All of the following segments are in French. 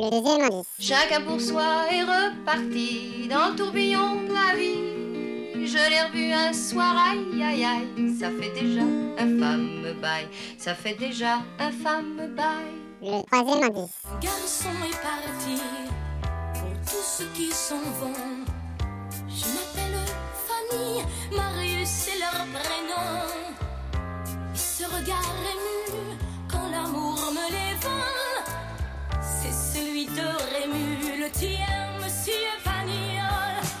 Le deuxième indice. Chacun pour soi est reparti dans le tourbillon de la vie. Je l'ai revu un soir, aïe aïe aïe, ça fait déjà un fameux bail, ça fait déjà un fameux bail. Le troisième indice. Garçon est parti pour tous ceux qui s'en vont. Je m'appelle Fanny, Marius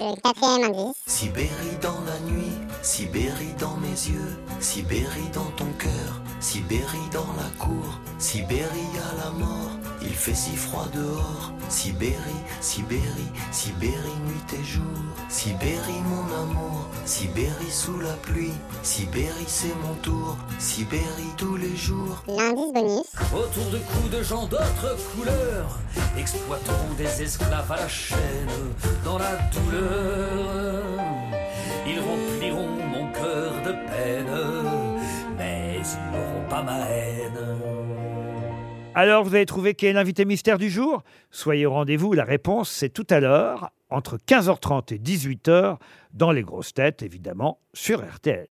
le quatrième indice. Sibérie dans la nuit, Sibérie dans mes yeux, Sibérie dans ton cœur, Sibérie dans la cour, Sibérie à la mort, il fait si froid dehors, Sibérie, Sibérie, Sibérie nuit et jour, Sibérie mon amour, Sibérie sous la pluie, Sibérie c'est mon tour, Sibérie tous les jours. L'indice bonus. Autour de coups de gens d'autres couleurs, exploiteront des esclaves à la chaîne dans la douleur. Ils rempliront mon cœur de peine, mais ils n'auront pas ma haine. Alors, vous avez trouvé qui est l'invité mystère du jour? Soyez au rendez-vous, la réponse c'est tout à l'heure, entre 15h30 et 18h, dans les grosses têtes, évidemment, sur RTL.